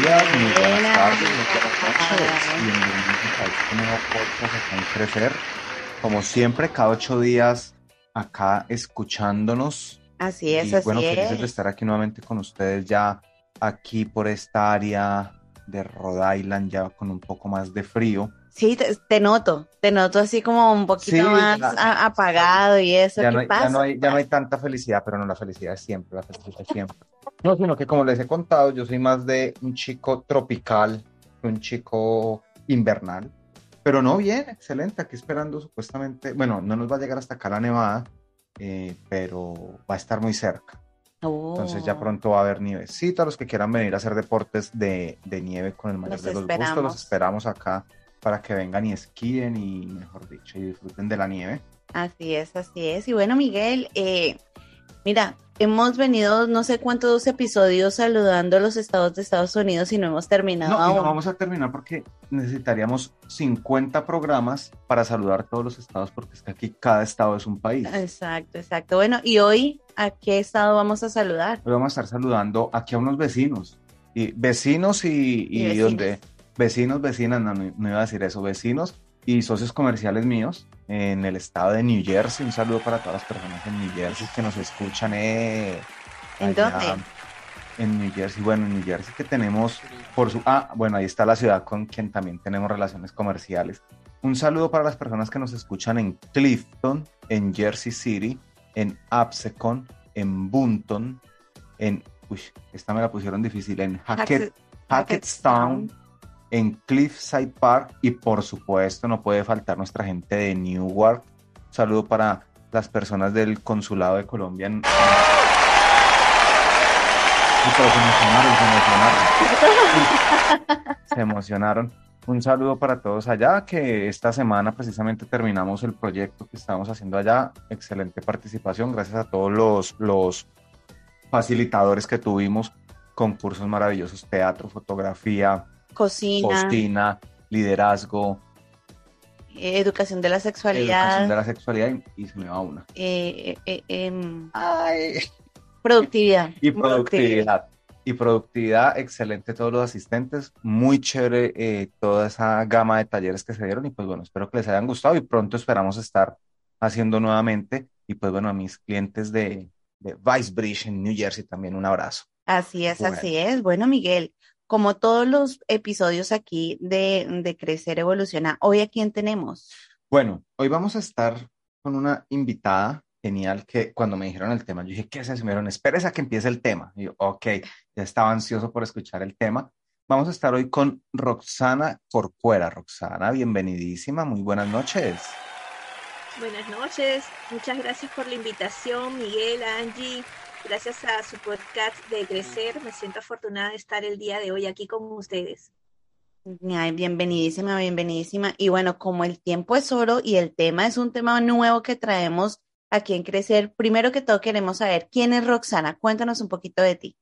Días, muy buenas tardes, muy buenas noches. Bienvenidos a este nuevo podcast acá en Crecer. Como siempre, cada ocho días acá escuchándonos. Así es, y, así bueno, es. felices de estar aquí nuevamente con ustedes ya aquí por esta área de Rhode Island, ya con un poco más de frío. Sí, te, te noto, te noto así como un poquito Sí, más ya- a- apagado y eso. Ya ¿Qué no, hay, pasa? ya, no hay, ya no hay tanta felicidad, pero no, la felicidad es siempre, la felicidad es siempre. No, sino que como les he contado, yo soy más de un chico tropical que un chico invernal. Pero no bien, excelente, aquí esperando supuestamente, bueno, no nos va a llegar hasta acá la nevada, eh, pero va a estar muy cerca. Entonces ya Oh. pronto va a haber nievecita. A los que quieran venir a hacer deportes de, de nieve con el mayor Los de los gustos, esperamos. los esperamos acá para que vengan y esquíen y, mejor dicho, y disfruten de la nieve. Así es, así es. Y bueno, Miguel, eh, mira, hemos venido no sé cuántos episodios saludando a los estados de Estados Unidos y no hemos terminado No, y no vamos a terminar porque necesitaríamos 50 programas para saludar todos los estados, porque es que aquí cada estado es un país. Exacto, exacto. Bueno, y hoy, ¿a qué estado vamos a saludar? Hoy vamos a estar saludando aquí a unos vecinos. Y vecinos y, y Y vecinos. donde vecinos, vecinas, no, no iba a decir eso, vecinos y socios comerciales míos en el estado de New Jersey. Un saludo para todas las personas en New Jersey que nos escuchan. eh, ¿En dónde? En New Jersey, bueno, en New Jersey que tenemos por su... Ah, bueno, ahí está la ciudad con quien también tenemos relaciones comerciales. Un saludo para las personas que nos escuchan en Clifton, en Jersey City, en Absecon, en Bunton, en... Uy, esta me la pusieron difícil, en Hackett, Hackettstown, en Cliffside Park y por supuesto no puede faltar nuestra gente de Newark. Un saludo para las personas del Consulado de Colombia se emocionaron, se emocionaron. Se emocionaron. Un saludo para todos allá, que esta semana precisamente terminamos el proyecto que estábamos haciendo allá. Excelente participación, gracias a todos los, los facilitadores que tuvimos, concursos maravillosos, teatro, fotografía, Cocina, postina, liderazgo, eh, educación de la educación sexualidad, de la sexualidad y, y se me va una. eh, eh, eh, em, Ay. productividad. Y productividad. Y productividad, excelente todos los asistentes, muy chévere toda esa gama de talleres que se dieron y pues bueno, espero que les hayan gustado y pronto esperamos estar haciendo nuevamente y pues bueno, a mis clientes de, de Vice Bridge en New Jersey también un abrazo. Así es, Bueno. así es. Bueno, Miguel, como todos los episodios aquí de, de Crecer Evoluciona, hoy a quién tenemos? Bueno, hoy vamos a estar con una invitada genial que cuando me dijeron el tema, yo dije, ¿qué es eso? Y me dijeron, espérese a que empiece el tema. Y yo, ok, ya estaba ansioso por escuchar el tema. Vamos a estar hoy con Roxana Corcuera. Roxana, bienvenidísima, muy buenas noches. Buenas noches, muchas gracias por la invitación, Miguel, Angie. Gracias a su podcast de Crecer, me siento afortunada de estar el día de hoy aquí con ustedes. Ay, bienvenidísima, bienvenidísima. Y bueno, como el tiempo es oro y el tema es un tema nuevo que traemos aquí en Crecer, primero que todo queremos saber quién es Roxana. Cuéntanos un poquito de ti.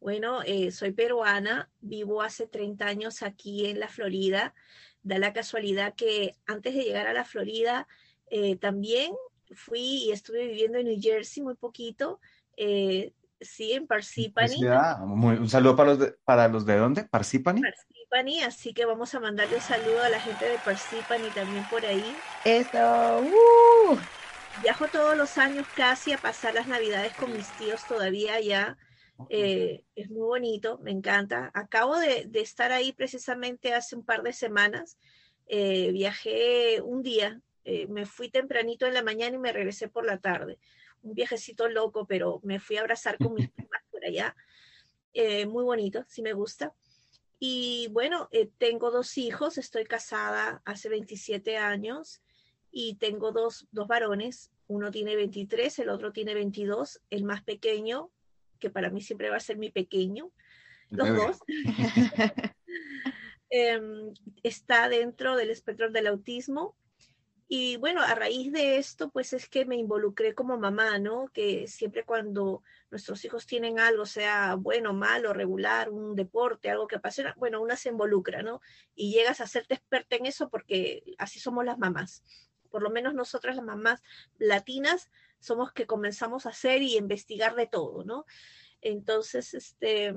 Bueno, eh, soy peruana, vivo hace 30 años aquí en la Florida. Da la casualidad que antes de llegar a la Florida eh, también fui y estuve viviendo en New Jersey muy poquito. Eh, sí, en Parsippany. Felicidad. Muy- un saludo para los de, para los de dónde, Parsippany. Parsippany, así que vamos a mandarle un saludo a la gente de Parsippany también por ahí. Eso, uh, Viajo todos los años casi a pasar las navidades con mis tíos todavía allá. Eh, es muy bonito, me encanta. Acabo de, de estar ahí precisamente hace un par de semanas. Eh, viajé un día, eh, me fui tempranito en la mañana y me regresé por la tarde. Un viajecito loco, pero me fui a abrazar con mis primas por allá. Eh, muy bonito, sí me gusta. Y bueno, eh, tengo dos hijos, estoy casada hace 27 años y tengo dos, dos varones, uno tiene 23, el otro tiene 22, el más pequeño que para mí siempre va a ser mi pequeño, los dos, em, está dentro del espectro del autismo. Y bueno, a raíz de esto, pues es que me involucré como mamá, ¿no? Que siempre cuando nuestros hijos tienen algo, sea bueno, malo, regular, un deporte, algo que apasiona, bueno, una se involucra, ¿no? Y llegas a hacerte experta en eso porque así somos las mamás. Por lo menos nosotras las mamás latinas somos que comenzamos a hacer y investigar de todo, ¿no? Entonces, este,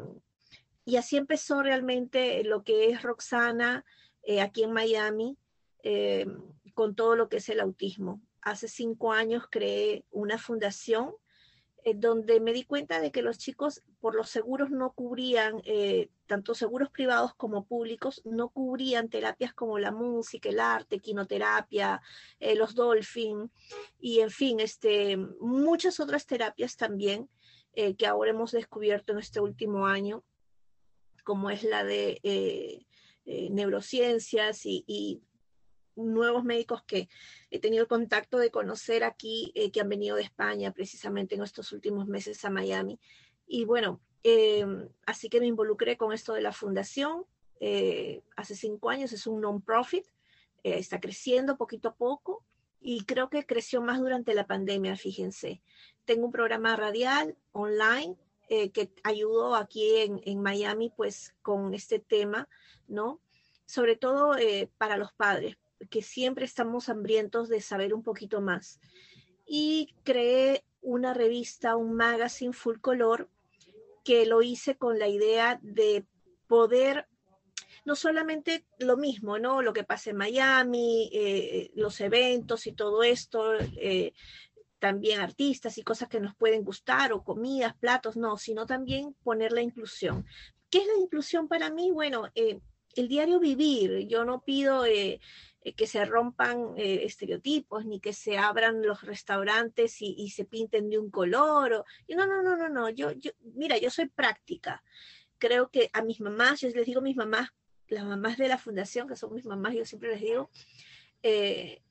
y así empezó realmente lo que es Roxana eh, aquí en Miami. eh, con todo lo que es el autismo. Hace cinco años creé una fundación eh, donde me di cuenta de que los chicos por los seguros no cubrían, eh, tanto seguros privados como públicos, no cubrían terapias como la música, el arte, quinoterapia, eh, los dolphin y en fin, este, muchas otras terapias también que ahora hemos descubierto en este último año, como es la de neurociencias y nuevos médicos que he tenido el contacto de conocer aquí, eh, que han venido de España precisamente en estos últimos meses a Miami. Y bueno, eh, así que me involucré con esto de la fundación. eh, hace cinco años es un non-profit, eh, está creciendo poquito a poco y creo que creció más durante la pandemia, fíjense. Tengo un programa radial online eh, que ayudó aquí en, en Miami pues con este tema, ¿no? Sobre todo eh, para los padres, que siempre estamos hambrientos de saber un poquito más. Y creé una revista, un magazine full color, que lo hice con la idea de poder, no solamente lo mismo, ¿no? Lo que pasa en Miami, eh, los eventos y todo esto, eh, también artistas y cosas que nos pueden gustar, o comidas, platos, no, sino también poner la inclusión. ¿Qué es la inclusión para mí? Bueno, eh, el diario vivir. Yo no pido eh, que se rompan eh, estereotipos ni que se abran los restaurantes y, se pinten de un color. O, no, no, no, no, no. Yo, yo, mira, yo soy práctica. Creo que a mis mamás, yo les digo a mis mamás, las mamás de la fundación, que son mis mamás, yo siempre les digo, eh,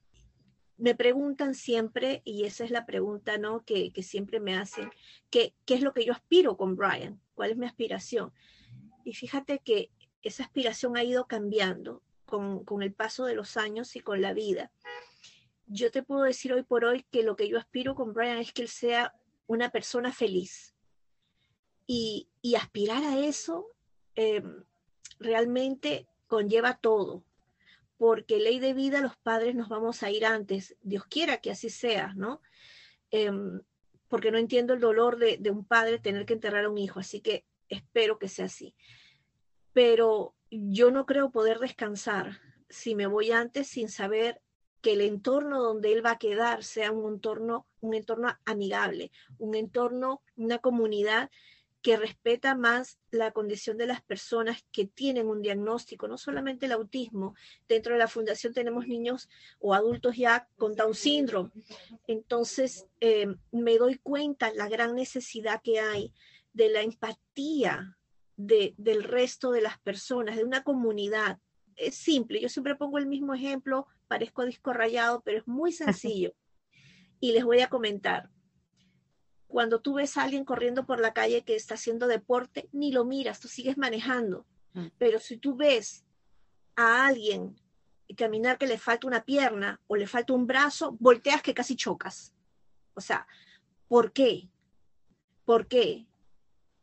me preguntan siempre, y esa es la pregunta ¿no? que, que siempre me hacen, ¿qué, ¿qué es lo que yo aspiro con Brian? ¿Cuál es mi aspiración? Y fíjate que esa aspiración ha ido cambiando con, el paso de los años y con la vida. Yo te puedo decir hoy por hoy que lo que yo aspiro con Brian es que él sea una persona feliz. Y, aspirar a eso eh, realmente conlleva todo, porque ley de vida los padres nos vamos a ir antes, Dios quiera que así sea, ¿no? Eh, porque no entiendo el dolor de un padre tener que enterrar a un hijo, así que espero que sea así pero yo no creo poder descansar si me voy antes sin saber que el entorno donde él va a quedar sea un entorno, un entorno amigable, un entorno, una comunidad que respeta más la condición de las personas que tienen un diagnóstico, no solamente el autismo. Dentro de la fundación tenemos niños o adultos ya con Down syndrome. Entonces, eh, me doy cuenta la gran necesidad que hay de la empatía de, del resto de las personas, de una comunidad. Es simple, yo siempre pongo el mismo ejemplo, parezco disco rayado, pero es muy sencillo. y les voy a comentar. Cuando tú ves a alguien corriendo por la calle que está haciendo deporte, ni lo miras, tú sigues manejando. Pero si tú ves a alguien caminar que le falta una pierna o le falta un brazo, volteas que casi chocas. O sea, ¿por qué? ¿Por qué?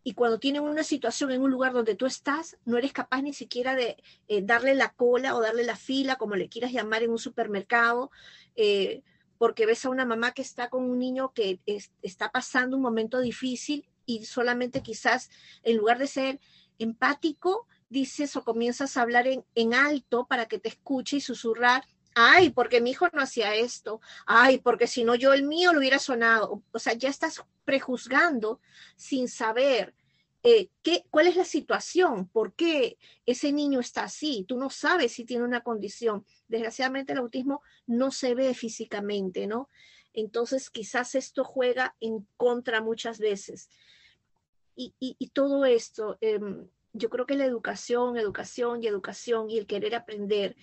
Y cuando tienen una situación en un lugar donde tú estás, no eres capaz ni siquiera de eh, darle la cola o darle la fila, como le quieras llamar en un supermercado, eh, porque ves a una mamá que está con un niño que es, está pasando un momento difícil y solamente quizás en lugar de ser empático, dices o comienzas a hablar en, en alto para que te escuche y susurrar, ay, porque mi hijo no hacía esto, ay, porque si no yo el mío lo hubiera sonado. O sea, ya estás prejuzgando sin saber eh, qué, cuál es la situación, por qué ese niño está así. Tú no sabes si tiene una condición. Desgraciadamente el autismo no se ve físicamente, ¿no? Entonces quizás esto juega en contra muchas veces. Y, y, y todo esto, eh, yo creo que la educación, educación y educación y el querer aprender,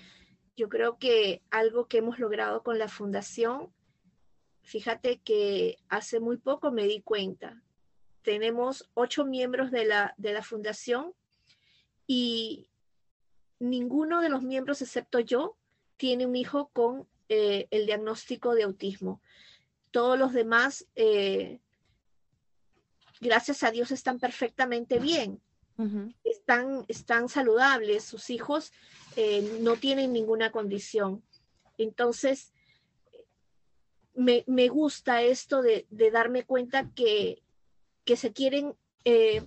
yo creo que algo que hemos logrado con la fundación, fíjate que hace muy poco me di cuenta tenemos ocho miembros de la, de la fundación y ninguno de los miembros, excepto yo, tiene un hijo con eh, el diagnóstico de autismo. Todos los demás, eh, gracias a Dios, están perfectamente bien. Están, están saludables, sus hijos eh, no tienen ninguna condición. Entonces, me, me gusta esto de, de, darme cuenta que, que se quieren eh,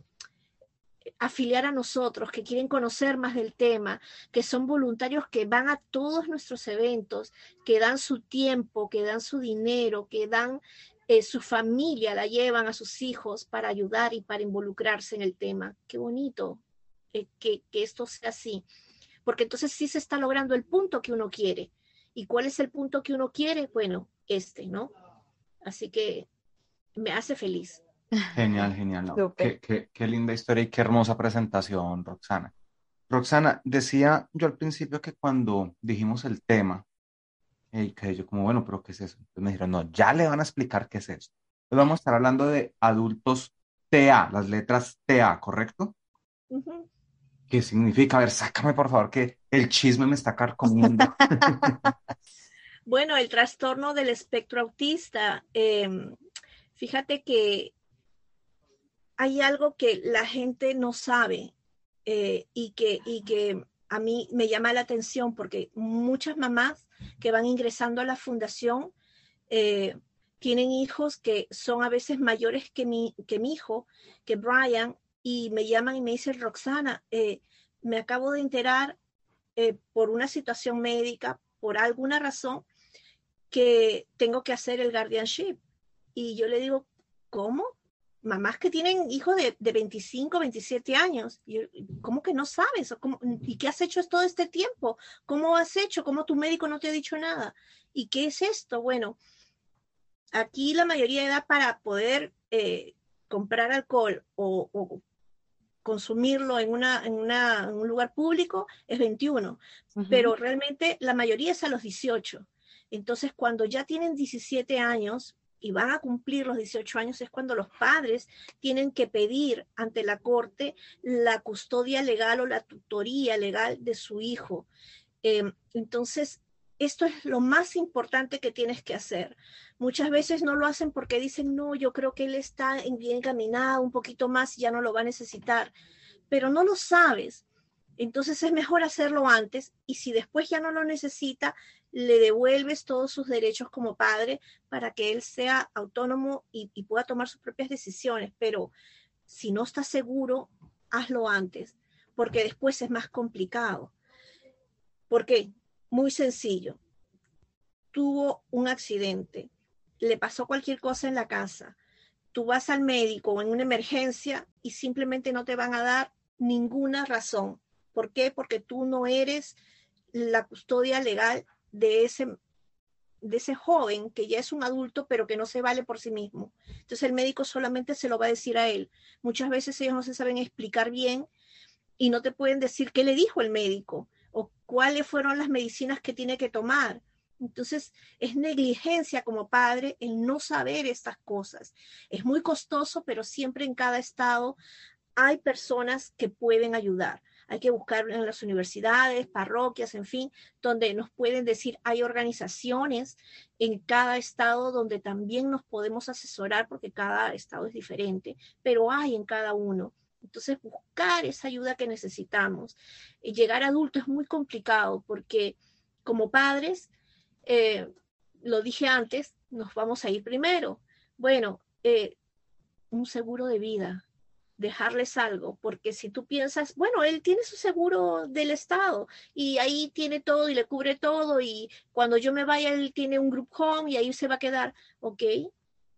afiliar a nosotros, que quieren conocer más del tema, que son voluntarios que van a todos nuestros eventos, que dan su tiempo, que dan su dinero, que dan eh, su familia, la llevan a sus hijos para ayudar y para involucrarse en el tema. Qué bonito eh, que, que esto sea así, porque entonces sí se está logrando el punto que uno quiere. ¿Y cuál es el punto que uno quiere? Bueno, este, ¿no? Así que me hace feliz. Genial, genial. No. Qué, qué, qué, linda historia y qué hermosa presentación, Roxana. Roxana, decía yo al principio que cuando dijimos el tema, y que yo como, bueno, pero ¿qué es eso? Entonces me dijeron, no, ya le van a explicar qué es eso. Entonces vamos a estar hablando de adultos TA, las letras TA, ¿correcto? Uh -huh. ¿Qué significa? A ver, sácame por favor que el chisme me está carcomiendo. bueno, el trastorno del espectro autista. Eh, fíjate que hay algo que la gente no sabe eh, y, que, y que a mí me llama la atención porque muchas mamás que van ingresando a la fundación eh, tienen hijos que son a veces mayores que mi, que mi hijo, que Brian, y me llaman y me dicen, Roxana, eh, me acabo de enterar eh, por una situación médica, por alguna razón, que tengo que hacer el guardianship. Y yo le digo, ¿cómo? Mamás que tienen hijos de, de 25, 27 años. Y ¿Cómo que no sabes? ¿Cómo, ¿Y qué has hecho todo este tiempo? ¿Cómo has hecho? ¿Cómo tu médico no te ha dicho nada? ¿Y qué es esto? Bueno, aquí la mayoría de edad para poder eh, comprar alcohol o, o consumirlo en, una, en, una, en, un lugar público es 21, uh -huh. pero realmente la mayoría es a los 18. Entonces, cuando ya tienen 17 años y van a cumplir los 18 años, es cuando los padres tienen que pedir ante la corte la custodia legal o la tutoría legal de su hijo. Eh, entonces, esto es lo más importante que tienes que hacer. Muchas veces no lo hacen porque dicen, no, yo creo que él está bien caminado, un poquito más ya no lo va a necesitar, pero no lo sabes. Entonces es mejor hacerlo antes y si después ya no lo necesita, le devuelves todos sus derechos como padre para que él sea autónomo y, pueda tomar sus propias decisiones. Pero si no estás seguro, hazlo antes, porque después es más complicado. ¿Por qué? Muy sencillo. Tuvo un accidente, le pasó cualquier cosa en la casa, tú vas al médico en una emergencia y simplemente no te van a dar ninguna razón. ¿Por qué? Porque tú no eres la custodia legal de ese, de ese joven que ya es un adulto pero que no se vale por sí mismo. Entonces el médico solamente se lo va a decir a él. Muchas veces ellos no se saben explicar bien y no te pueden decir qué le dijo el médico o cuáles fueron las medicinas que tiene que tomar. Entonces, es negligencia como padre el no saber estas cosas. Es muy costoso, pero siempre en cada estado hay personas que pueden ayudar. Hay que buscar en las universidades, parroquias, en fin, donde nos pueden decir, hay organizaciones en cada estado donde también nos podemos asesorar porque cada estado es diferente, pero hay en cada uno. Entonces, buscar esa ayuda que necesitamos. Y llegar adulto es muy complicado porque como padres, eh, lo dije antes, nos vamos a ir primero. Bueno, eh, un seguro de vida, dejarles algo, porque si tú piensas, bueno, él tiene su seguro del Estado y ahí tiene todo y le cubre todo y cuando yo me vaya él tiene un group home y ahí se va a quedar, ok,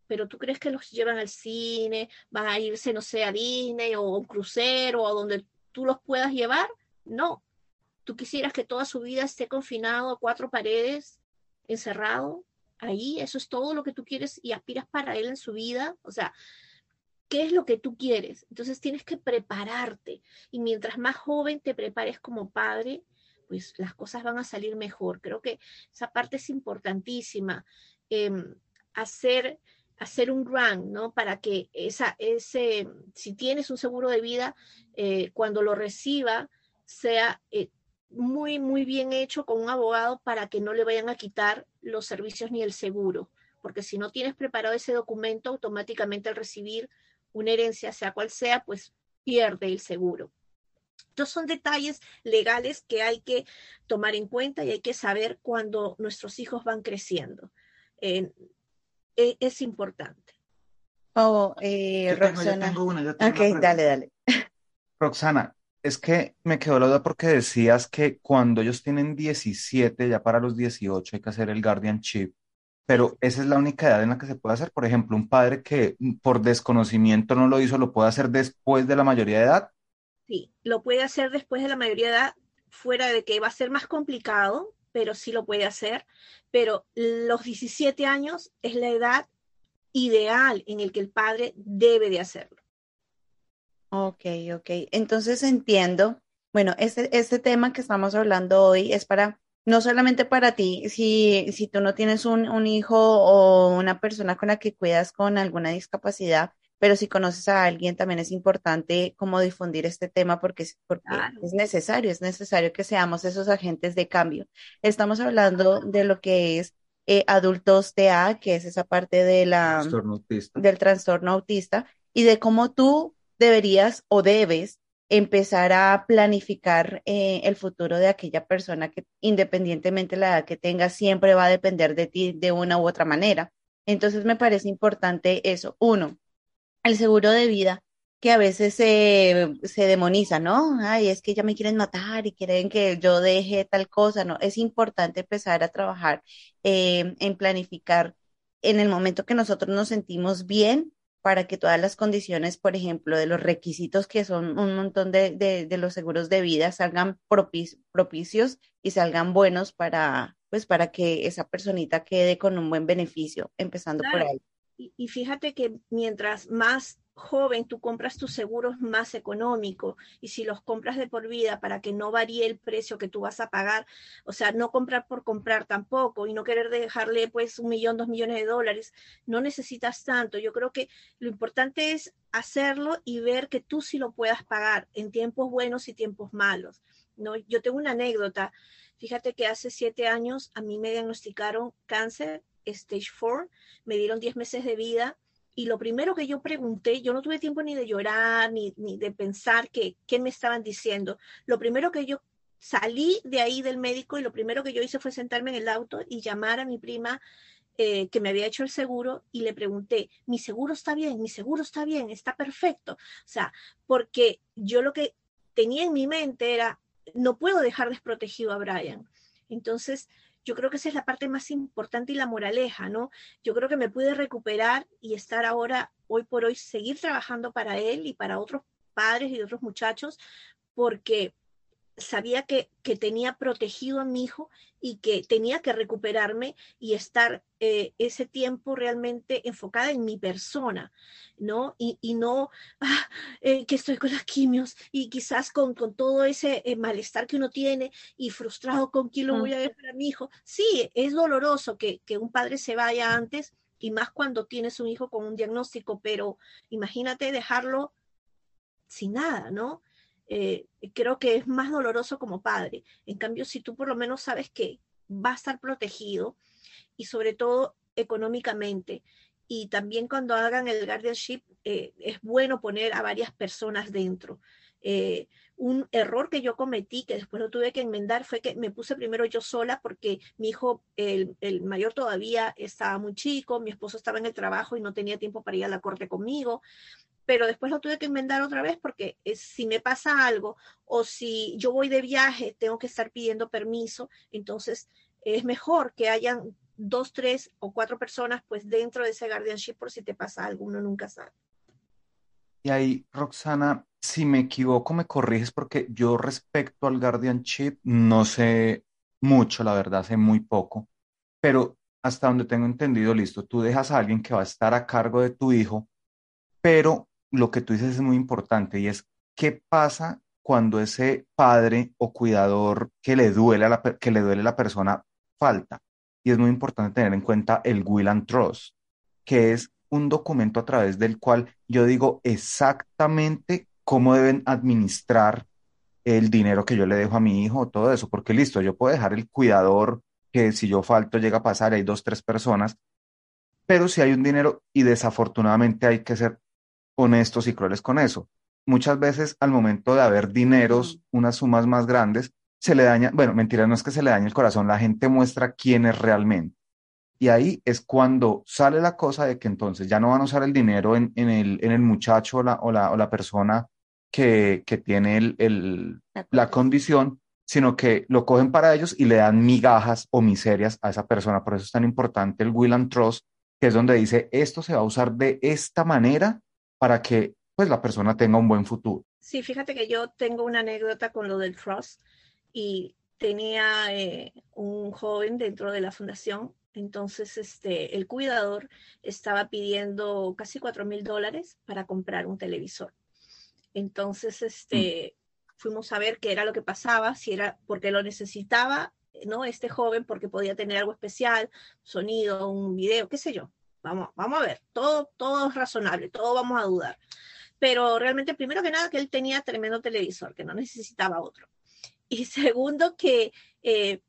pero tú crees que los llevan al cine, van a irse, no sé, a Disney o a un crucero o a donde tú los puedas llevar? No. Tú quisieras que toda su vida esté confinado a cuatro paredes, encerrado, ahí, eso es todo lo que tú quieres y aspiras para él en su vida. O sea, ¿qué es lo que tú quieres? Entonces tienes que prepararte y mientras más joven te prepares como padre, pues las cosas van a salir mejor. Creo que esa parte es importantísima. Eh, hacer hacer un grant, ¿no? Para que esa, ese, si tienes un seguro de vida, eh, cuando lo reciba, sea eh, muy, muy bien hecho con un abogado para que no le vayan a quitar los servicios ni el seguro. Porque si no tienes preparado ese documento, automáticamente al recibir una herencia, sea cual sea, pues pierde el seguro. Estos son detalles legales que hay que tomar en cuenta y hay que saber cuando nuestros hijos van creciendo. Eh, e, es importante. Oh, eh, Yo tengo- yo Roxana. tengo una, yo tengo Ok, una pregunta. dale, dale. Roxana, es que me quedó la duda porque decías que cuando ellos tienen 17, ya para los 18 hay que hacer el guardianship, pero esa es la única edad en la que se puede hacer. Por ejemplo, un padre que mm, por desconocimiento no lo hizo, ¿lo puede hacer después de la mayoría de edad? Sí, lo puede hacer después de la mayoría de edad, fuera de que va a ser más complicado, pero sí lo puede hacer. Pero los 17 años es la edad ideal en el que el padre debe de hacerlo. Ok, ok. Entonces entiendo. Bueno, este, este tema que estamos hablando hoy es para, no solamente para ti, si, si tú no tienes un, un hijo o una persona con la que cuidas con alguna discapacidad, pero si conoces a alguien, también es importante como difundir este tema porque, es- porque Claro. es necesario, es necesario que seamos esos agentes de cambio. Estamos hablando de lo que es eh, adultos TEA, que es esa parte de la Trastorno del trastorno autista y de cómo tú deberías o debes empezar a planificar eh, el futuro de aquella persona que independientemente de la edad que tenga, siempre va a depender de ti de una u otra manera. Entonces me parece importante eso. Uno, el seguro de vida que a veces se, se demoniza, ¿no? Ay, es que ya me quieren matar y quieren que yo deje tal cosa, ¿no? Es importante empezar a trabajar eh, en planificar en el momento que nosotros nos sentimos bien para que todas las condiciones, por ejemplo, de los requisitos que son un montón de, de, de los seguros de vida salgan propic- propicios y salgan buenos para, pues, para que esa personita quede con un buen beneficio, empezando por ahí. Y, y fíjate que mientras más joven tú compras tus seguros más económico y si los compras de por vida para que no varíe el precio que tú vas a pagar, o sea, no comprar por comprar tampoco y no querer dejarle pues un millón, dos millones de dólares, no necesitas tanto. Yo creo que lo importante es hacerlo y ver que tú sí lo puedas pagar en tiempos buenos y tiempos malos. ¿no? Yo tengo una anécdota. Fíjate que hace siete años a mí me diagnosticaron cáncer, stage 4, me dieron 10 meses de vida y lo primero que yo pregunté, yo no tuve tiempo ni de llorar, ni, ni de pensar qué me estaban diciendo. Lo primero que yo salí de ahí del médico y lo primero que yo hice fue sentarme en el auto y llamar a mi prima eh, que me había hecho el seguro y le pregunté, mi seguro está bien, mi seguro está bien, está perfecto. O sea, porque yo lo que tenía en mi mente era, no puedo dejar desprotegido a Brian. Entonces, yo creo que esa es la parte más importante y la moraleja, ¿no? Yo creo que me pude recuperar y estar ahora, hoy por hoy, seguir trabajando para él y para otros padres y otros muchachos, porque sabía que, que tenía protegido a mi hijo y que tenía que recuperarme y estar eh, ese tiempo realmente enfocada en mi persona, ¿no? Y, y no ah, eh, que estoy con las quimios y quizás con, con todo ese eh, malestar que uno tiene y frustrado con quién lo voy a dejar a mi hijo. Sí, es doloroso que, que un padre se vaya antes y más cuando tienes un hijo con un diagnóstico, pero imagínate dejarlo sin nada, ¿no? Eh, creo que es más doloroso como padre. En cambio, si tú por lo menos sabes que va a estar protegido y sobre todo económicamente, y también cuando hagan el guardianship, eh, es bueno poner a varias personas dentro. Eh, un error que yo cometí, que después lo tuve que enmendar, fue que me puse primero yo sola porque mi hijo, el, el, mayor todavía estaba muy chico, mi esposo estaba en el trabajo y no tenía tiempo para ir a la corte conmigo pero después lo tuve que enmendar otra vez porque es, si me pasa algo o si yo voy de viaje, tengo que estar pidiendo permiso, entonces es mejor que hayan dos, tres o cuatro personas pues dentro de ese guardianship por si te pasa algo, uno nunca sabe. Y ahí, Roxana, si me equivoco, me corriges porque yo respecto al guardianship no sé mucho, la verdad, sé muy poco, pero hasta donde tengo entendido, listo, tú dejas a alguien que va a estar a cargo de tu hijo, pero lo que tú dices es muy importante y es qué pasa cuando ese padre o cuidador que le duele a la, que le duele la persona falta. Y es muy importante tener en cuenta el will and trust, que es un documento a través del cual yo digo exactamente cómo deben administrar el dinero que yo le dejo a mi hijo, todo eso, porque listo, yo puedo dejar el cuidador que si yo falto llega a pasar, hay dos, tres personas, pero si hay un dinero y desafortunadamente hay que ser honestos y crueles con eso. Muchas veces al momento de haber dineros, unas sumas más grandes, se le daña, bueno, mentira, no es que se le dañe el corazón, la gente muestra quién es realmente. Y ahí es cuando sale la cosa de que entonces ya no van a usar el dinero en, el, en el, muchacho o la, o la, o la persona que, que tiene el, el, la condición, sino que lo cogen para ellos y le dan migajas o miserias a esa persona. Por eso es tan importante el Will and Trust, que es donde dice, esto se va a usar de esta manera para que pues la persona tenga un buen futuro. Sí, fíjate que yo tengo una anécdota con lo del trust y tenía eh, un joven dentro de la fundación, entonces este, el cuidador estaba pidiendo casi cuatro mil dólares para comprar un televisor. Entonces, este, fuimos a ver qué era lo que pasaba, si era porque lo necesitaba, ¿no? Este joven, porque podía tener algo especial, sonido, un video, qué sé yo. Vamos, vamos a ver, todo, todo es razonable, todo vamos a dudar. Pero realmente, primero que nada, que él tenía tremendo televisor, que no necesitaba otro. Y segundo, que eh,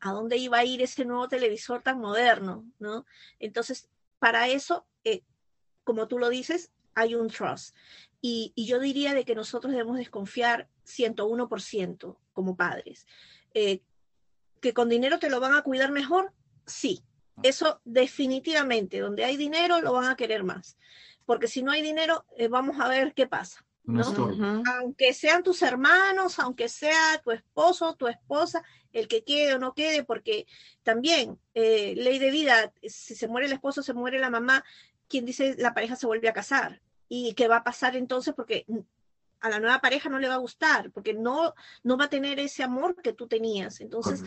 a dónde iba a ir ese nuevo televisor tan moderno, ¿no? Entonces, para eso, eh, como tú lo dices, hay un trust. Y, yo diría de que nosotros debemos desconfiar 101% como padres. Eh, ¿Que con dinero te lo van a cuidar mejor? Sí, eso definitivamente, donde hay dinero lo van a querer más. Porque si no hay dinero, vamos a ver qué pasa. Aunque sean tus hermanos, aunque sea tu esposo, tu esposa, el que quede o no quede, porque también eh, ley de vida, si se muere el esposo, se muere la mamá, quien dice la pareja se vuelve a casar. ¿Y qué va a pasar entonces? Porque a la nueva pareja no le va a gustar, porque no, no va a tener ese amor que tú tenías. Entonces,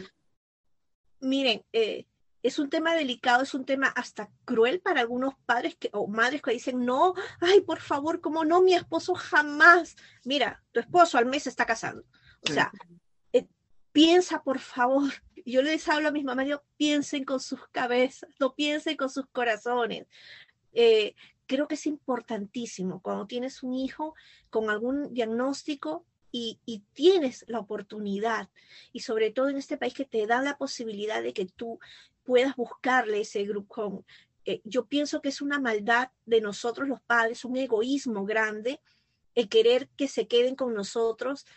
miren, eh, es un tema delicado, es un tema hasta cruel para algunos padres que, o madres que dicen, no, ay, por favor, ¿cómo no? Mi esposo jamás. Mira, tu esposo al mes se está casando. O sea, eh, piensa, por favor. Yo les hablo a mis mamás, yo piensen con sus cabezas, no piensen con sus corazones. Eh, creo que es importantísimo cuando tienes un hijo con algún diagnóstico, y, y, tienes la oportunidad, y sobre todo en este país que te da la posibilidad de que tú puedas buscarle ese grupo. Eh, yo pienso que es una maldad de nosotros los padres, un egoísmo grande, el querer que se queden con nosotros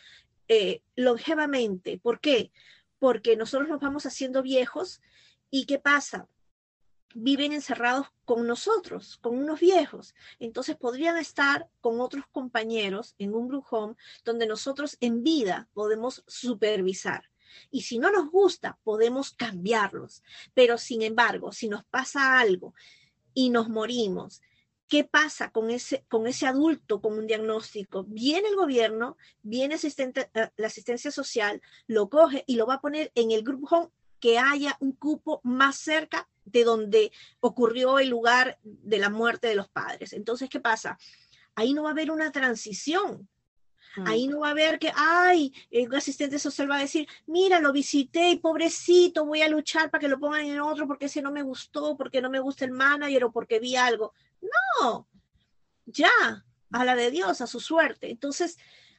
eh, longevamente. ¿Por qué? Porque nosotros nos vamos haciendo viejos y ¿qué pasa? Viven encerrados con nosotros, con unos viejos. Entonces podrían estar con otros compañeros en un group home donde nosotros en vida podemos supervisar. Y si no nos gusta, podemos cambiarlos. Pero sin embargo, si nos pasa algo y nos morimos, ¿qué pasa con ese, con ese adulto con un diagnóstico? Viene el gobierno, viene eh, la asistencia social, lo coge y lo va a poner en el grupo home que haya un cupo más cerca de donde ocurrió el lugar de la muerte de los padres. Entonces, ¿qué pasa? Ahí no va a haber una transición, Ahí no va a haber que, ay, el asistente social va a decir, mira, lo visité y pobrecito, voy a luchar para que lo pongan en otro porque ese no me gustó, porque no me gusta el manager o porque vi algo. No, ya, a la de Dios, a su suerte. Entonces,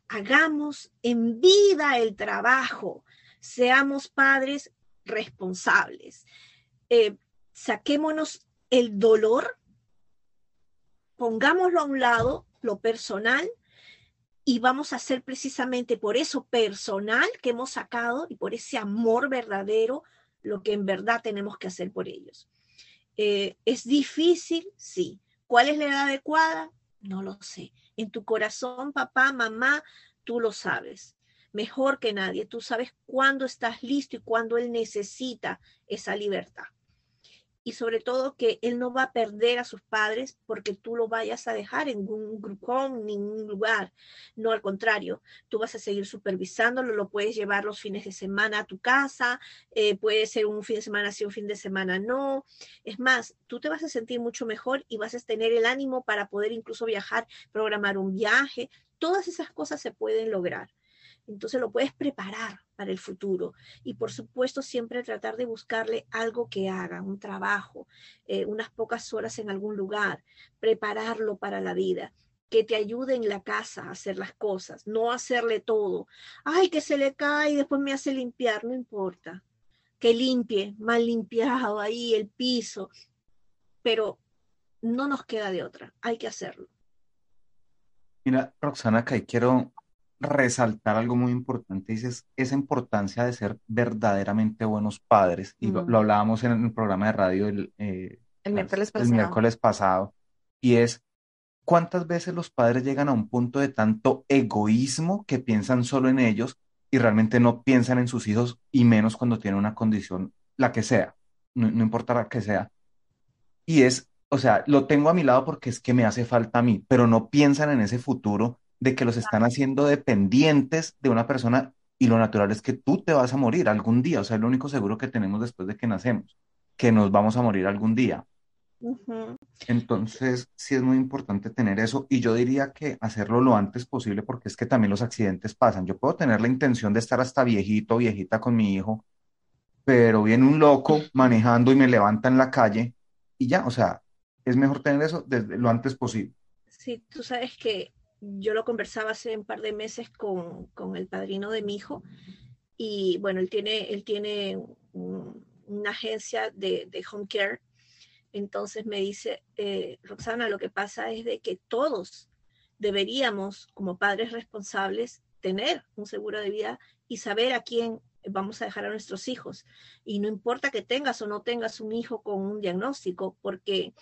hagamos en vida el trabajo, seamos padres responsables. Eh, saquémonos el dolor, pongámoslo a un lado, lo personal, y vamos a hacer precisamente por eso personal que hemos sacado y por ese amor verdadero lo que en verdad tenemos que hacer por ellos. Eh, ¿Es difícil? Sí. ¿Cuál es la edad adecuada? No lo sé. En tu corazón, papá, mamá, tú lo sabes. Mejor que nadie. Tú sabes cuándo estás listo y cuándo él necesita esa libertad y sobre todo que él no va a perder a sus padres porque tú lo vayas a dejar en un grupo, en ningún lugar. No, al contrario, tú vas a seguir supervisándolo, lo puedes llevar los fines de semana a tu casa, eh, puede ser un fin de semana sí, un fin de semana no. Es más, tú te vas a sentir mucho mejor y vas a tener el ánimo para poder incluso viajar, programar un viaje. Todas esas cosas se pueden lograr. Entonces lo puedes preparar para el futuro y por supuesto siempre tratar de buscarle algo que haga, un trabajo, eh, unas pocas horas en algún lugar, prepararlo para la vida que te ayude en la casa a hacer las cosas, no hacerle todo. Ay, que se le cae y después me hace limpiar, no importa. Que limpie, mal limpiado ahí el piso, pero no nos queda de otra, hay que hacerlo. Mira, Roxana, que quiero resaltar algo muy importante, dices esa importancia de ser verdaderamente buenos padres, y lo, Mm. lo hablábamos en el programa de radio el, eh, El miércoles el pasado. miércoles pasado, y es cuántas veces los padres llegan a un punto de tanto egoísmo que piensan solo en ellos y realmente no piensan en sus hijos, y menos cuando tienen una condición, la que sea, no, no importa la que sea, y es, o sea, lo tengo a mi lado porque es que me hace falta a mí, pero no piensan en ese futuro de que los están haciendo dependientes de una persona y lo natural es que tú te vas a morir algún día, o sea, es lo único seguro que tenemos después de que nacemos, que nos vamos a morir algún día. Entonces, sí es muy importante tener eso y yo diría que hacerlo lo antes posible porque es que también los accidentes pasan. Yo puedo tener la intención de estar hasta viejito viejita con mi hijo, pero viene un loco manejando y me levanta en la calle y ya, o sea, es mejor tener eso desde lo antes posible. Sí, tú sabes que yo lo conversaba hace un par de meses con, con el padrino de mi hijo y bueno, él tiene, él tiene un- una agencia de, de home care. Entonces me dice, eh, Roxana, lo que pasa es de que todos deberíamos, como padres responsables, tener un seguro de vida y saber a quién vamos a dejar a nuestros hijos. Y no importa que tengas o no tengas un hijo con un diagnóstico, porque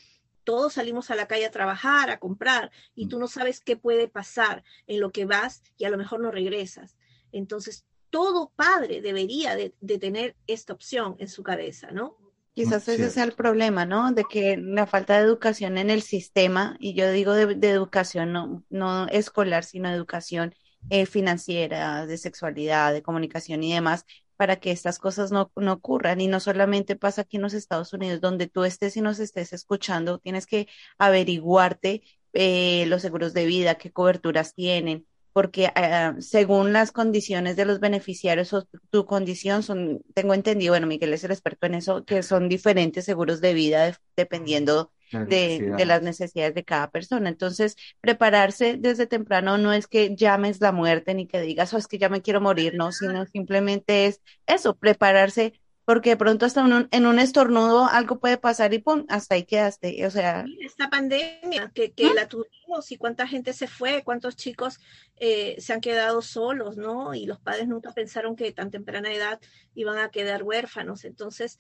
todos salimos a la calle a trabajar, a comprar, y tú no sabes qué puede pasar en lo que vas y a lo mejor no regresas. Entonces, todo padre debería de, de tener esta opción en su cabeza, ¿no? Quizás ese sea el problema, ¿no? De que la falta de educación en el sistema, y yo digo de, de educación no, no escolar, sino educación eh, financiera, de sexualidad, de comunicación y demás, para que estas cosas no, no ocurran. Y no solamente pasa aquí en los Estados Unidos, donde tú estés y nos estés escuchando, tienes que averiguarte eh, los seguros de vida, qué coberturas tienen, porque eh, según las condiciones de los beneficiarios o tu condición son, tengo entendido, bueno, Miguel es el experto en eso, que son diferentes seguros de vida de- dependiendo La de, las necesidades de cada persona. Entonces, prepararse desde temprano no es que llames la muerte ni que digas, oh, es que ya me quiero morir, no, sino simplemente es eso, prepararse, porque de pronto hasta un- en un estornudo algo puede pasar y pum, hasta ahí quedaste. O sea, Esta pandemia que, que la tuvimos y cuánta gente se fue, cuántos chicos eh, se han quedado solos, ¿no? Y los padres nunca pensaron que tan temprana edad iban a quedar huérfanos. Entonces,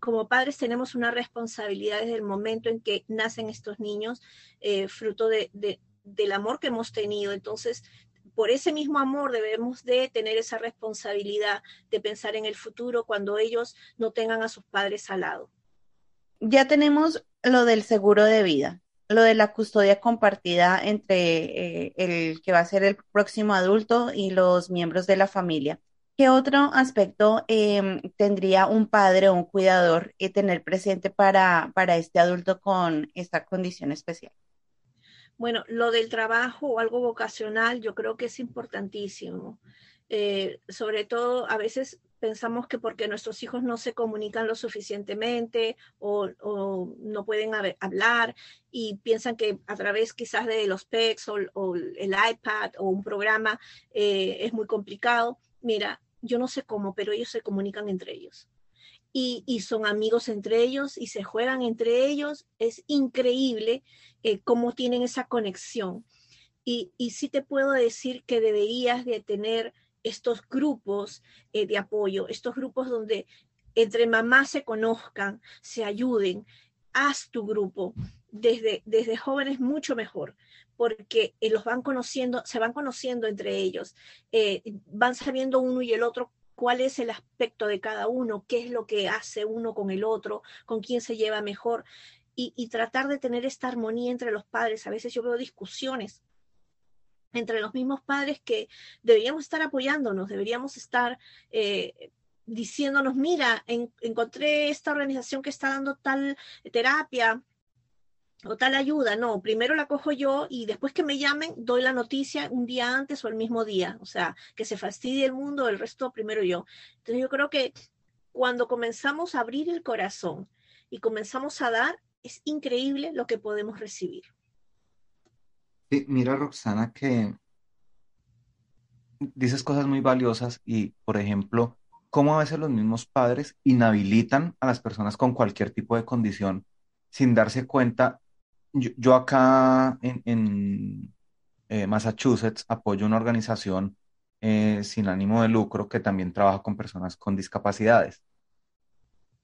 como padres tenemos una responsabilidad desde el momento en que nacen estos niños, eh, fruto de, de- del amor que hemos tenido. Entonces, por ese mismo amor debemos de tener esa responsabilidad de pensar en el futuro cuando ellos no tengan a sus padres al lado. ya tenemos lo del seguro de vida, lo de la custodia compartida entre eh, el que va a ser el próximo adulto y los miembros de la familia. ¿Qué otro aspecto em, tendría un padre o un cuidador que tener presente para, para este adulto con esta condición especial? Bueno, lo del trabajo o algo vocacional, yo creo que es importantísimo. Eh, sobre todo, a veces pensamos que porque nuestros hijos no se comunican lo suficientemente o, no pueden hab- hablar y piensan que a través quizás de los PECs o, o el iPad o un programa eh, es muy complicado. Mira, yo no sé cómo, pero ellos se comunican entre ellos y, son amigos entre ellos y se juegan entre ellos. Es increíble eh, cómo tienen esa conexión. Y, y sí te puedo decir que deberías de tener estos grupos eh, de apoyo, estos grupos donde entre mamás se conozcan, se ayuden. Haz tu grupo desde, desde jóvenes mucho mejor, porque eh, los van conociendo, se van conociendo entre ellos, eh, van sabiendo uno y el otro cuál es el aspecto de cada uno, qué es lo que hace uno con el otro, con quién se lleva mejor, y, tratar de tener esta armonía entre los padres. A veces yo veo discusiones entre los mismos padres que deberíamos estar apoyándonos, deberíamos estar eh, diciéndonos, mira, en, encontré esta organización que está dando tal terapia, o tal ayuda, no, primero la cojo yo y después que me llamen doy la noticia un día antes o el mismo día, o sea, que se fastidie el mundo, el resto primero yo. Entonces yo creo que cuando comenzamos a abrir el corazón y comenzamos a dar, es increíble lo que podemos recibir. Sí, mira, Roxana, que dices cosas muy valiosas y, por ejemplo, cómo a veces los mismos padres inhabilitan a las personas con cualquier tipo de condición sin darse cuenta. Yo, acá en, eh, Massachusetts apoyo una organización eh, sin ánimo de lucro que también trabaja con personas con discapacidades.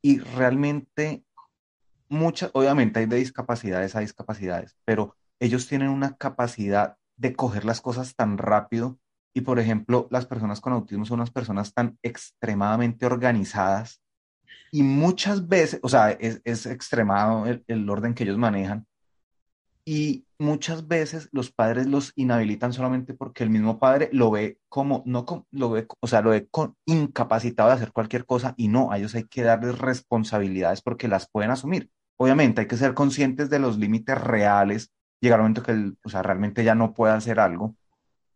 Y realmente, muchas, obviamente hay de discapacidades a discapacidades, pero ellos tienen una capacidad de coger las cosas tan rápido y, por ejemplo, las personas con autismo son unas personas tan extremadamente organizadas y muchas veces, o sea, es, es extremado el, el, orden que ellos manejan y muchas veces los padres los inhabilitan solamente porque el mismo padre lo ve como, no lo ve, o sea, lo ve incapacitado de hacer cualquier cosa y no, a ellos hay que darles responsabilidades porque las pueden asumir. Obviamente hay que ser conscientes de los límites reales, llegar un momento que, el, o sea, realmente ya no pueda hacer algo,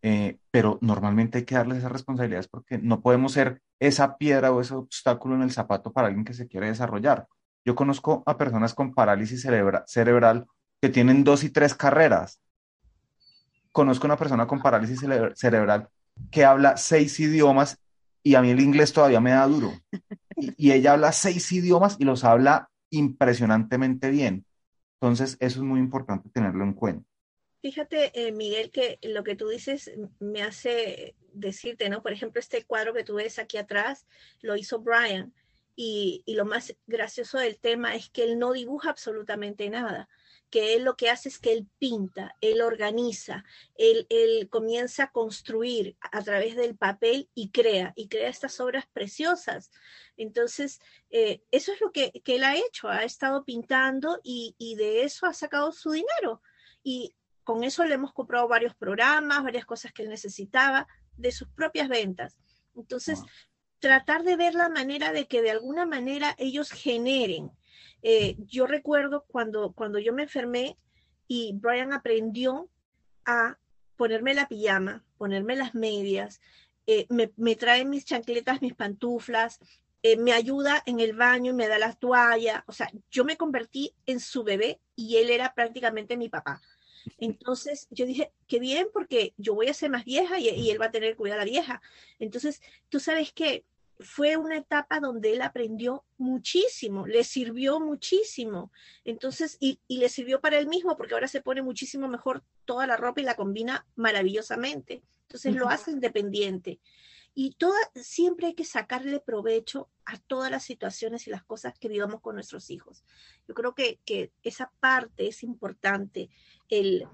eh, pero normalmente hay que darles esas responsabilidades porque no podemos ser esa piedra o ese obstáculo en el zapato para alguien que se quiere desarrollar. Yo conozco a personas con parálisis cerebral que tienen dos y tres carreras. Conozco una persona con parálisis cerebral que habla seis idiomas y a mí el inglés todavía me da duro. Y, y ella habla seis idiomas y los habla impresionantemente bien. Entonces, eso es muy importante tenerlo en cuenta. Fíjate, eh, Miguel, que lo que tú dices me hace decirte, ¿no? Por ejemplo, este cuadro que tú ves aquí atrás lo hizo Brian. Y, y, lo más gracioso del tema es que él no dibuja absolutamente nada, que él lo que hace es que él pinta, él organiza, él, él comienza a construir a través del papel y crea, y crea estas obras preciosas. Entonces, eh, eso es lo que, que, él ha hecho, ha estado pintando y, y de eso ha sacado su dinero. Y con eso le hemos comprado varios programas, varias cosas que él necesitaba de sus propias ventas. Entonces, tratar de ver la manera de que de alguna manera ellos generen. Eh, yo recuerdo cuando, cuando yo me enfermé y Brian aprendió a ponerme la pijama, ponerme las medias, eh, me, me, trae mis chancletas, mis pantuflas, eh, me ayuda en el baño y me da la toalla. O sea, yo me convertí en su bebé y él era prácticamente mi papá. Entonces yo dije, qué bien, porque yo voy a ser más vieja y, él va a tener que cuidar a la vieja. Entonces, tú sabes que fue una etapa donde él aprendió muchísimo, le sirvió muchísimo. Entonces, y, y, le sirvió para él mismo, porque ahora se pone muchísimo mejor toda la ropa y la combina maravillosamente. Entonces, lo hace independiente. Y toda, siempre hay que sacarle provecho a todas las situaciones y las cosas que vivamos con nuestros hijos. Yo creo que, que esa parte es importante, el,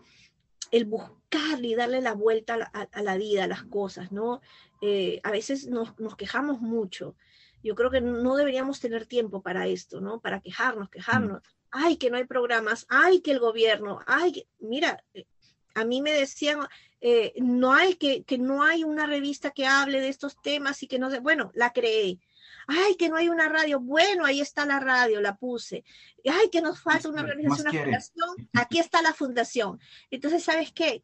el buscar y darle la vuelta a la, a la vida, a las cosas, ¿no? Eh, a veces nos, nos, quejamos mucho. Yo creo que no deberíamos tener tiempo para esto, ¿no? Para quejarnos, quejarnos. Mm. Ay, que no hay programas, ay, que el gobierno, ay, que... mira, eh, a mí me decían, eh, no hay que, que no hay una revista que hable de estos temas y que no, de, bueno, la creé. Ay, que no hay una radio. Bueno, ahí está la radio, la puse. Ay, que nos falta una organización, una fundación. Aquí está la fundación. Entonces, ¿sabes qué?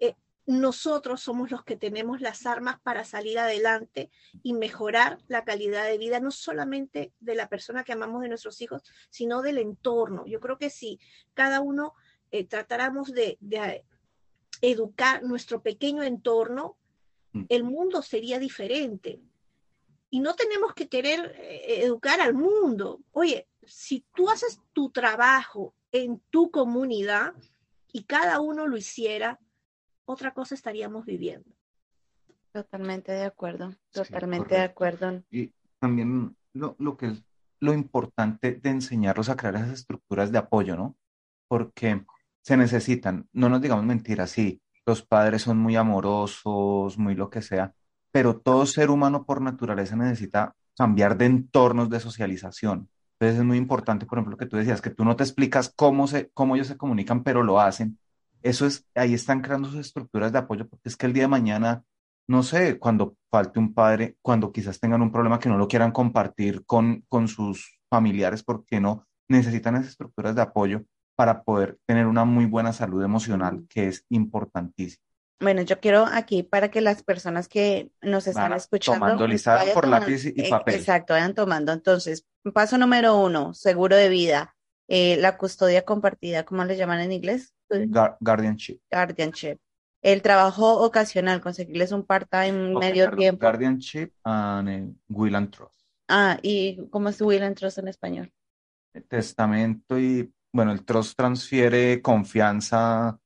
Eh, nosotros somos los que tenemos las armas para salir adelante y mejorar la calidad de vida, no solamente de la persona que amamos de nuestros hijos, sino del entorno. Yo creo que si cada uno eh, tratáramos de, de educar nuestro pequeño entorno, mm. el mundo sería diferente. Y no tenemos que querer eh, educar al mundo. Oye, si tú haces tu trabajo en tu comunidad y cada uno lo hiciera, otra cosa estaríamos viviendo. Totalmente de acuerdo, totalmente de acuerdo. Y también lo, lo que es lo importante de enseñarlos a crear esas estructuras de apoyo, ¿no? Porque se necesitan, no nos digamos mentiras, sí, los padres son muy amorosos, muy lo que sea, pero todo ser humano por naturaleza necesita cambiar de entornos de socialización. Entonces es muy importante, por ejemplo, que tú decías que tú no te explicas cómo, se, cómo ellos se comunican, pero lo hacen. Eso es, ahí están creando sus estructuras de apoyo, porque es que el día de mañana, no sé, cuando falte un padre, cuando quizás tengan un problema que no lo quieran compartir con, con sus familiares, porque no necesitan esas estructuras de apoyo para poder tener una muy buena salud emocional, que es importantísimo. Bueno, yo quiero aquí para que las personas que nos están Van escuchando tomando listado vayan por tomando- lápiz y eh, papel. Exacto, vayan tomando. Entonces, paso número uno, seguro de vida. Eh, la custodia compartida, ¿cómo le llaman en inglés? Guar- guardianship. Guardianship. El trabajo ocasional, conseguirles un part-time Ok, medio perdón, tiempo. Guardianship and eh, will and trust. Ah, ¿y cómo es will and trust en español? Testamento y, bueno, el trust transfiere confianza.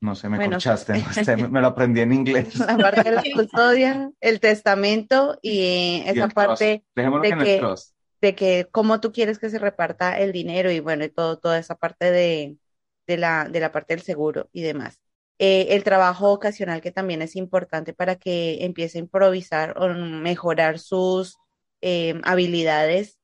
No sé, me Bueno, corchaste, no sé, me, lo aprendí en inglés. La parte de la custodia, el testamento y esa el parte. Dejémoslo de que en que- el trust. de que cómo tú quieres que se reparta el dinero y bueno, y todo, toda esa parte de, de la, de la parte del seguro y demás. Eh, el trabajo ocasional que también es importante para que empiece a improvisar o mejorar sus eh, habilidades.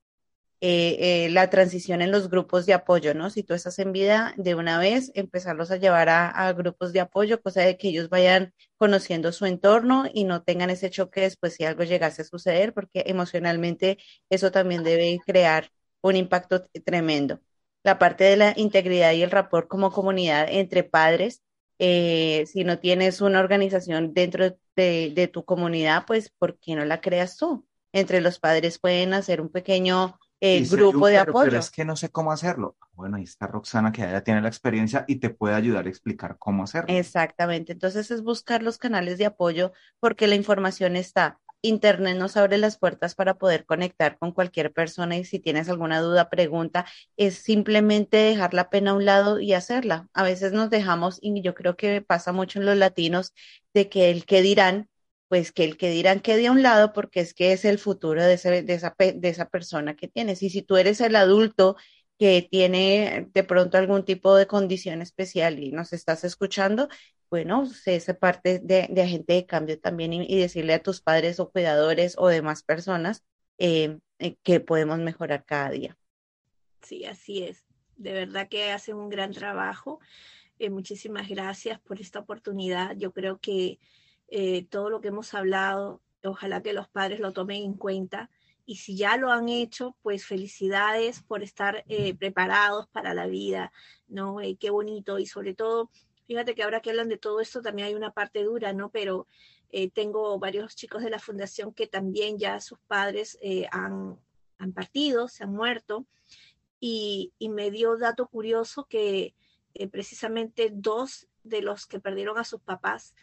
Eh, la transición en los grupos de apoyo, ¿no? Si tú estás en vida, de una vez empezarlos a llevar a, a grupos de apoyo, cosa de que ellos vayan conociendo su entorno y no tengan ese choque después si algo llegase a suceder, porque emocionalmente eso también debe crear un impacto tremendo. La parte de la integridad y el rapport como comunidad entre padres, eh, si no tienes una organización dentro de, de tu comunidad, pues ¿por qué no la creas tú? Entre los padres pueden hacer un pequeño eh, grupo de apoyo. Pero es que no sé cómo hacerlo. Bueno, ahí está Roxana, que ya tiene la experiencia y te puede ayudar a explicar cómo hacerlo. Exactamente. Entonces es buscar los canales de apoyo porque la información está. Internet nos abre las puertas para poder conectar con cualquier persona y si tienes alguna duda, pregunta, es simplemente dejar la pena a un lado y hacerla. A veces nos dejamos, y yo creo que pasa mucho en los latinos, de que el que dirán, pues que el que dirán quede a un lado porque es que es el futuro de, ese- de esa, de esa persona que tienes. Y si tú eres el adulto que tiene de pronto algún tipo de condición especial y nos estás escuchando, bueno, esa parte de, de agente de cambio también y, decirle a tus padres o cuidadores o demás personas eh, eh, que podemos mejorar cada día. Sí, así es. De verdad que hacen un gran trabajo. Eh, muchísimas gracias por esta oportunidad. Yo creo que eh, todo lo que hemos hablado, ojalá que los padres lo tomen en cuenta. Y si ya lo han hecho, pues felicidades por estar preparados para la vida, ¿no? Qué bonito. Y sobre todo, fíjate que ahora que hablan de todo esto, también hay una parte dura, ¿no? Pero eh, tengo varios chicos de la fundación que también ya sus padres eh, han, han partido, se han muerto y, me dio dato curioso que eh, precisamente dos de los que perdieron a sus papás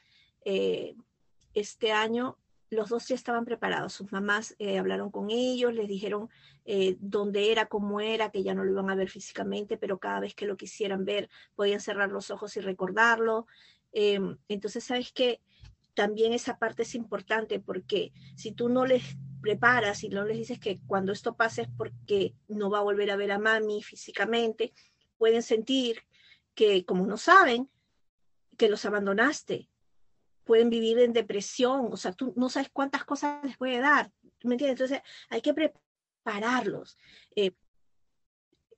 este año, los dos ya estaban preparados. Sus mamás eh, hablaron con ellos, les dijeron eh, dónde era, cómo era, que ya no lo iban a ver físicamente, pero cada vez que lo quisieran ver podían cerrar los ojos y recordarlo. Eh, entonces, ¿sabes qué? También esa parte es importante porque si tú no les preparas y no les dices que cuando esto pase es porque no va a volver a ver a mami físicamente, pueden sentir que como no saben, que los abandonaste, pueden vivir en depresión, o sea, tú no sabes cuántas cosas les puede dar, ¿me entiendes? Entonces hay que prepararlos. Eh,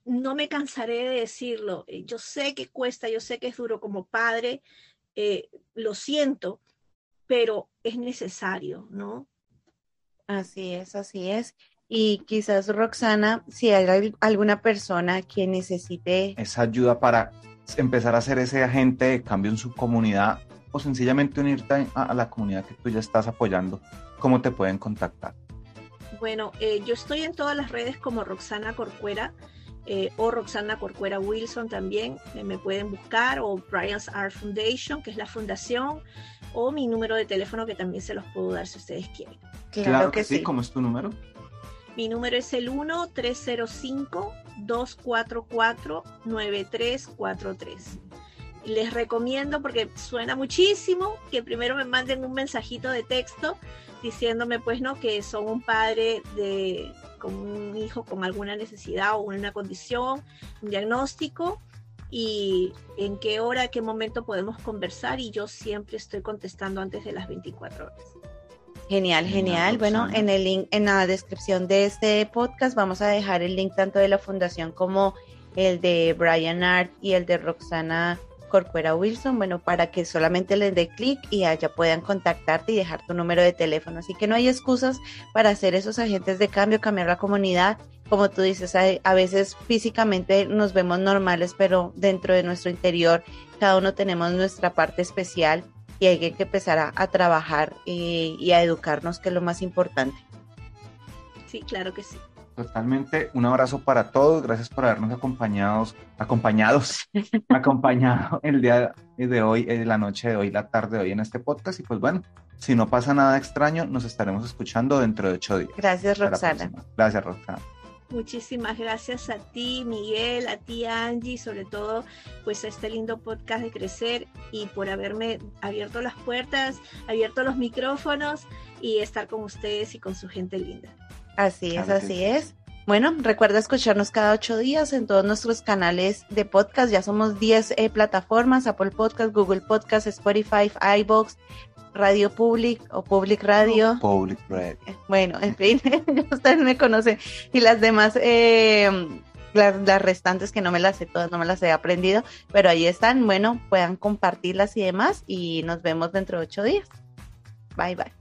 no me cansaré de decirlo, eh, yo sé que cuesta, yo sé que es duro como padre, eh, lo siento, pero es necesario, ¿no? Así es, así es. Y quizás, Roxana, si hay al- alguna persona que necesite, Esa ayuda para empezar a hacer ese agente de cambio en su comunidad o sencillamente unirte a, a la comunidad que tú ya estás apoyando, ¿cómo te pueden contactar? Bueno, eh, yo estoy en todas las redes como Roxana Corcuera eh, o Roxana Corcuera Wilson también, eh, me pueden buscar, o Brian's Art Foundation, que es la fundación, o mi número de teléfono que también se los puedo dar si ustedes quieren. claro, que sí. ¿Cómo es tu número? Mi número es el 1-305-244-9343. Les recomiendo, porque suena muchísimo, que primero me manden un mensajito de texto diciéndome, pues, no, que son un padre de, con un hijo con alguna necesidad o una condición, un diagnóstico, y en qué hora, qué momento podemos conversar, y yo siempre estoy contestando antes de las 24 horas. Genial, Genial. Bueno, en el link, en la descripción de este podcast vamos a dejar el link tanto de la fundación como el de Brian Art y el de Roxana Corcuera Wilson, bueno, para que solamente les dé clic y allá puedan contactarte y dejar tu número de teléfono. Así que no hay excusas para hacer esos agentes de cambio, cambiar la comunidad como tú dices, a veces físicamente nos vemos normales, pero dentro de nuestro interior cada uno tenemos nuestra parte especial y hay que empezar a, trabajar y a educarnos, que es lo más importante. Sí, claro que sí. Totalmente. Un abrazo para todos. Gracias por habernos acompañados, acompañados, acompañado el día de hoy, eh, la noche de hoy, la tarde de hoy en este podcast. Y pues bueno, si no pasa nada extraño, nos estaremos escuchando dentro de ocho días. Gracias, Roxana. Gracias, Roxana. Muchísimas gracias a ti, Miguel, a ti, Angie, sobre todo, pues a este lindo podcast de Crecer y por haberme abierto las puertas, abierto los micrófonos y estar con ustedes y con su gente linda. Así es, así sí. es. Bueno, recuerda escucharnos cada ocho días en todos nuestros canales de podcast. Ya somos 10 eh, plataformas, Apple Podcast, Google Podcast, Spotify, iBox, Radio Public o Public Radio. Public Red. Bueno, en fin, ustedes me conocen. Y las demás, eh, las, las restantes que no me las sé todas, no me las he aprendido, pero ahí están. Bueno, puedan compartirlas y demás. Y nos vemos dentro de ocho días. Bye, bye.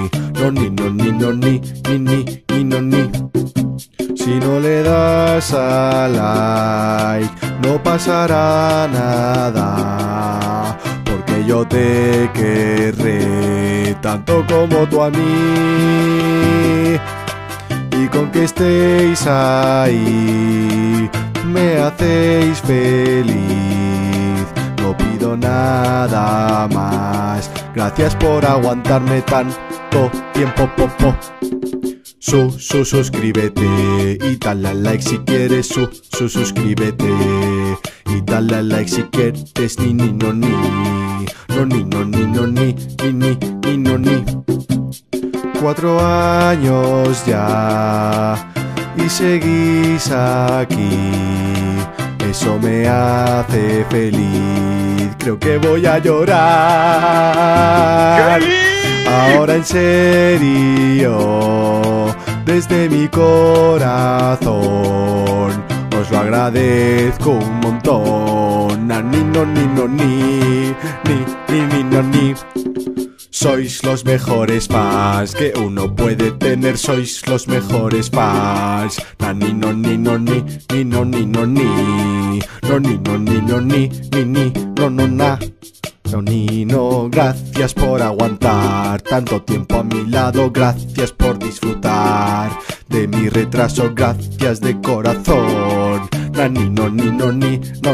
No, ni, no, ni, ni. Ni, ni, ni, ni. Si no le das a like, no pasará nada. Porque yo te querré tanto como tú a mí. Y con que estéis ahí, me hacéis feliz. No pido nada más. Gracias por aguantarme tiempo, popo. Su, su, suscríbete y dale like si quieres. Su, su, suscríbete y dale like si quieres. Ni, ni, no, ni. No, ni, no, ni, no, ni. Ni, ni, ni, no, ni. Cuatro años ya y seguís aquí. Eso me hace feliz. Creo que voy a llorar. Ahora en serio, desde mi corazón, os lo agradezco un montón. Na, ni, no, ni, no, ni, ni, ni, ni, no, ni. Sois los mejores fans que uno puede tener, sois los mejores fans. Na, ni, no, ni, no, ni, ni, no, ni, no, ni. No, ni, no, ni, no, ni, ni, ni, no, no, na. No, ni, no, gracias por aguantar tanto tiempo a mi lado, gracias por disfrutar de mi retraso, gracias de corazón. Na, ni, no, ni, no, ni, no,